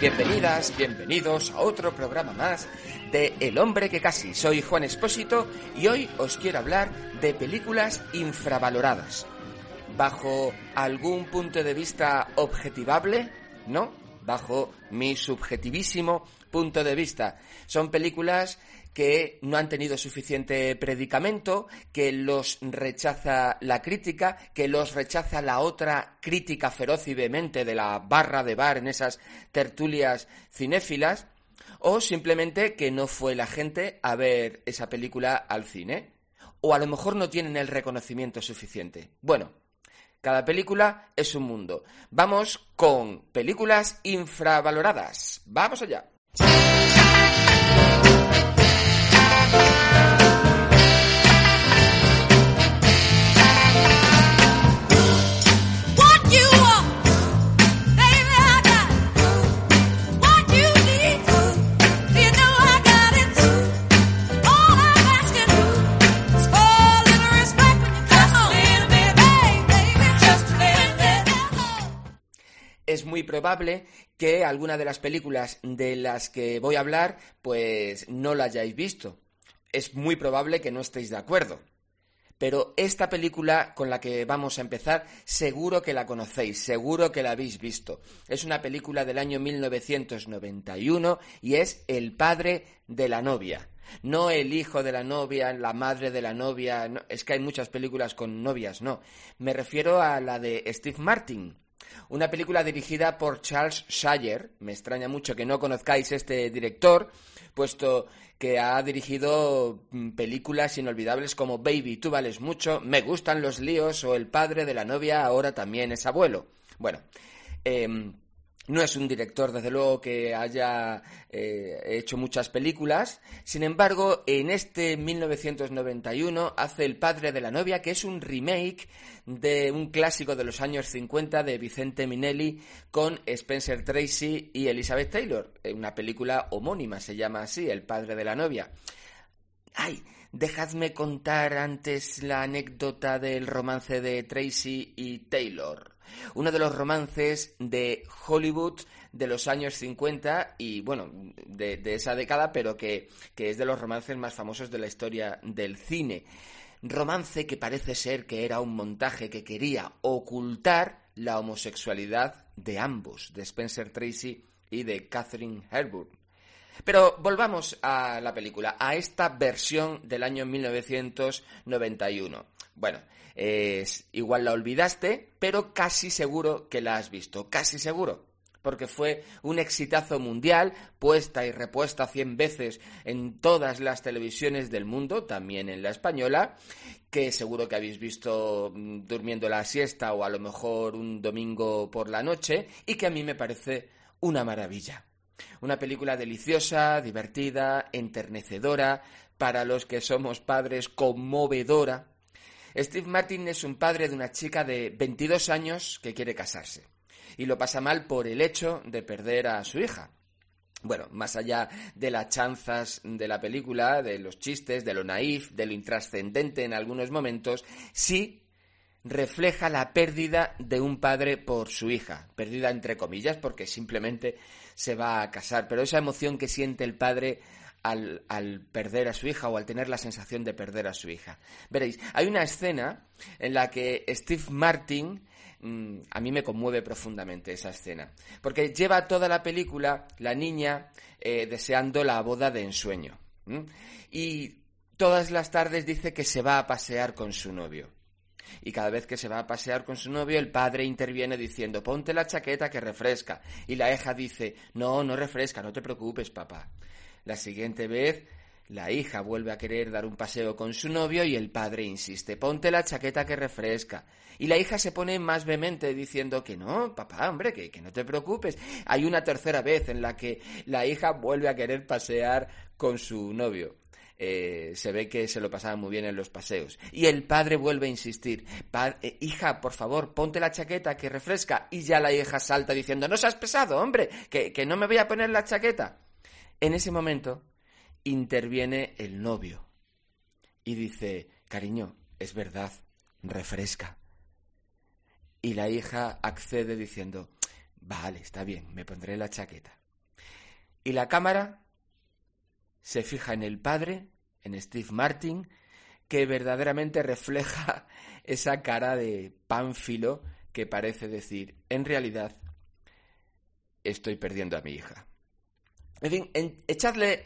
Bienvenidas, bienvenidos a otro programa más de El hombre que casi. Soy Juan Espósito y hoy os quiero hablar de películas infravaloradas. Bajo algún punto de vista objetivable, ¿no? Bajo mi subjetivísimo punto de vista. Son películas que no han tenido suficiente predicamento, que los rechaza la crítica, que los rechaza la otra crítica feroz y vehemente de la barra de bar en esas tertulias cinéfilas, o simplemente que no fue la gente a ver esa película al cine, o a lo mejor no tienen el reconocimiento suficiente. Bueno, cada película es un mundo. Vamos con películas infravaloradas. Vamos allá. Probable que alguna de las películas de las que voy a hablar pues no la hayáis visto. Es muy probable que no estéis de acuerdo. Pero esta película con la que vamos a empezar seguro que la conocéis, seguro que la habéis visto. Es una película del año 1991 y es El padre de la novia. No el hijo de la novia, la madre de la novia, es que hay muchas películas con novias, no. Me refiero a la de Steve Martin, una película dirigida por Charles Shire. Me extraña mucho que no conozcáis este director, puesto que ha dirigido mm, películas inolvidables como Baby, tú vales mucho, Me gustan los líos o El padre de la novia ahora también es abuelo. Bueno, em, no es un director, desde luego, que haya eh, hecho muchas películas. Sin embargo, en este 1991 hace El padre de la novia, que es un remake de un clásico de los años 50 de Vicente Minelli con Spencer Tracy y Elizabeth Taylor. Eh, una película homónima, se llama así, El padre de la novia. ¡Ay! Dejadme contar antes la anécdota del romance de Tracy y Taylor uno de los romances de Hollywood de los años 50 y, bueno, de, esa década, pero que, que es de los romances más famosos de la historia del cine. Romance que parece ser que era un montaje que quería ocultar la homosexualidad de ambos, de Spencer Tracy y de Catherine Hepburn. Pero volvamos a la película, a esta versión del año 1991. Bueno, es, igual la olvidaste, pero casi seguro que la has visto, casi seguro. Porque fue un exitazo mundial, puesta y repuesta cien veces en todas las televisiones del mundo, también en la española, que seguro que habéis visto mm, durmiendo la siesta o a lo mejor un domingo por la noche, y que a mí me parece una maravilla. Una película deliciosa, divertida, enternecedora, para los que somos padres conmovedora, Steve Martin es un padre de una chica de 22 años que quiere casarse y lo pasa mal por el hecho de perder a su hija. Bueno, más allá de las chanzas de la película, de los chistes, de lo naif, de lo intrascendente en algunos momentos, sí refleja la pérdida de un padre por su hija, pérdida entre comillas porque simplemente se va a casar, pero esa emoción que siente el padre al, perder a su hija o al tener la sensación de perder a su hija. Veréis, hay una escena en la que Steve Martin, mm, a mí me conmueve profundamente esa escena, porque lleva toda la película la niña eh, deseando la boda de ensueño. Y todas las tardes dice que se va a pasear con su novio. Y cada vez que se va a pasear con su novio, el padre interviene diciendo, ponte la chaqueta que refresca. Y la hija dice, no, no refresca, no te preocupes, papá. La siguiente vez, la hija vuelve a querer dar un paseo con su novio y el padre insiste, ponte la chaqueta que refresca. Y la hija se pone más vehemente diciendo que no, papá, hombre, que, que no te preocupes. Hay una tercera vez en la que la hija vuelve a querer pasear con su novio. Eh, se ve que se lo pasaba muy bien en los paseos. Y el padre vuelve a insistir, eh, hija, por favor, ponte la chaqueta que refresca. Y ya la hija salta diciendo, no seas pesado, hombre, que, que no me voy a poner la chaqueta. En ese momento interviene el novio y dice, cariño, es verdad, refresca. Y la hija accede diciendo, vale, está bien, me pondré la chaqueta. y la cámara se fija en el padre, en Steve Martin, que verdaderamente refleja esa cara de pánfilo que parece decir, en realidad, estoy perdiendo a mi hija. En fin, echadle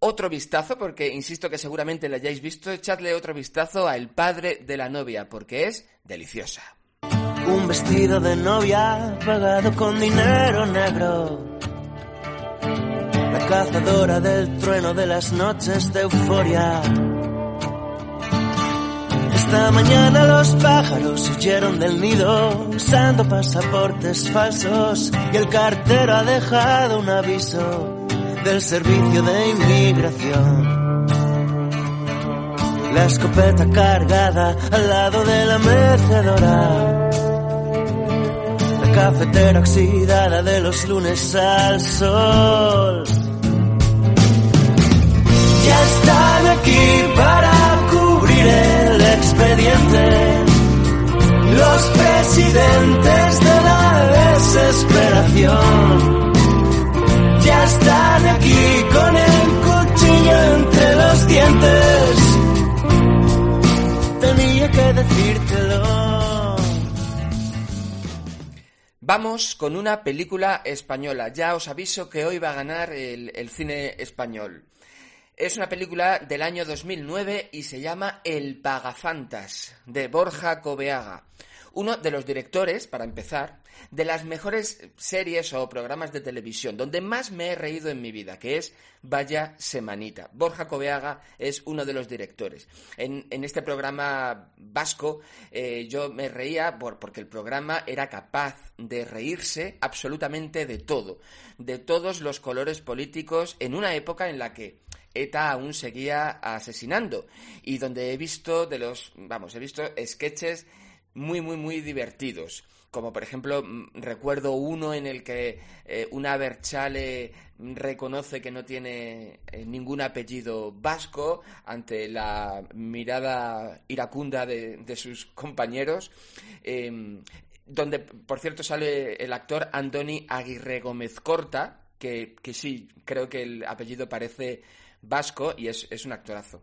otro vistazo, porque insisto que seguramente la hayáis visto, echadle otro vistazo a El padre de la novia, porque es deliciosa. Un vestido de novia pagado con dinero negro. La cazadora del trueno de las noches de euforia. Esta mañana los pájaros huyeron del nido usando pasaportes falsos y el cartero ha dejado un aviso del servicio de inmigración. La escopeta cargada al lado de la mecedora. La cafetera oxidada de los lunes al sol. Ya están aquí para Vamos con una película española. Ya os aviso que hoy va a ganar el, cine español. Es una película del año 2009 y se llama El Pagafantas, de Borja Cobeaga uno de los directores, para empezar, de las mejores series o programas de televisión, donde más me he reído en mi vida, que es Vaya Semanita. Borja Coveaga es uno de los directores. En, este programa vasco eh, yo me reía porque el programa era capaz de reírse absolutamente de todo, de todos los colores políticos en una época en la que ETA aún seguía asesinando y donde he visto de los, vamos, he visto sketches muy, muy, muy divertidos. Como por ejemplo, mm, recuerdo uno en el que eh, una Berchale reconoce que no tiene eh, ningún apellido vasco ante la mirada iracunda de, sus compañeros. Em, donde, por cierto, sale el actor Andoni Aguirre Gómez Corta, que, que sí, creo que el apellido parece vasco y es, es un actorazo.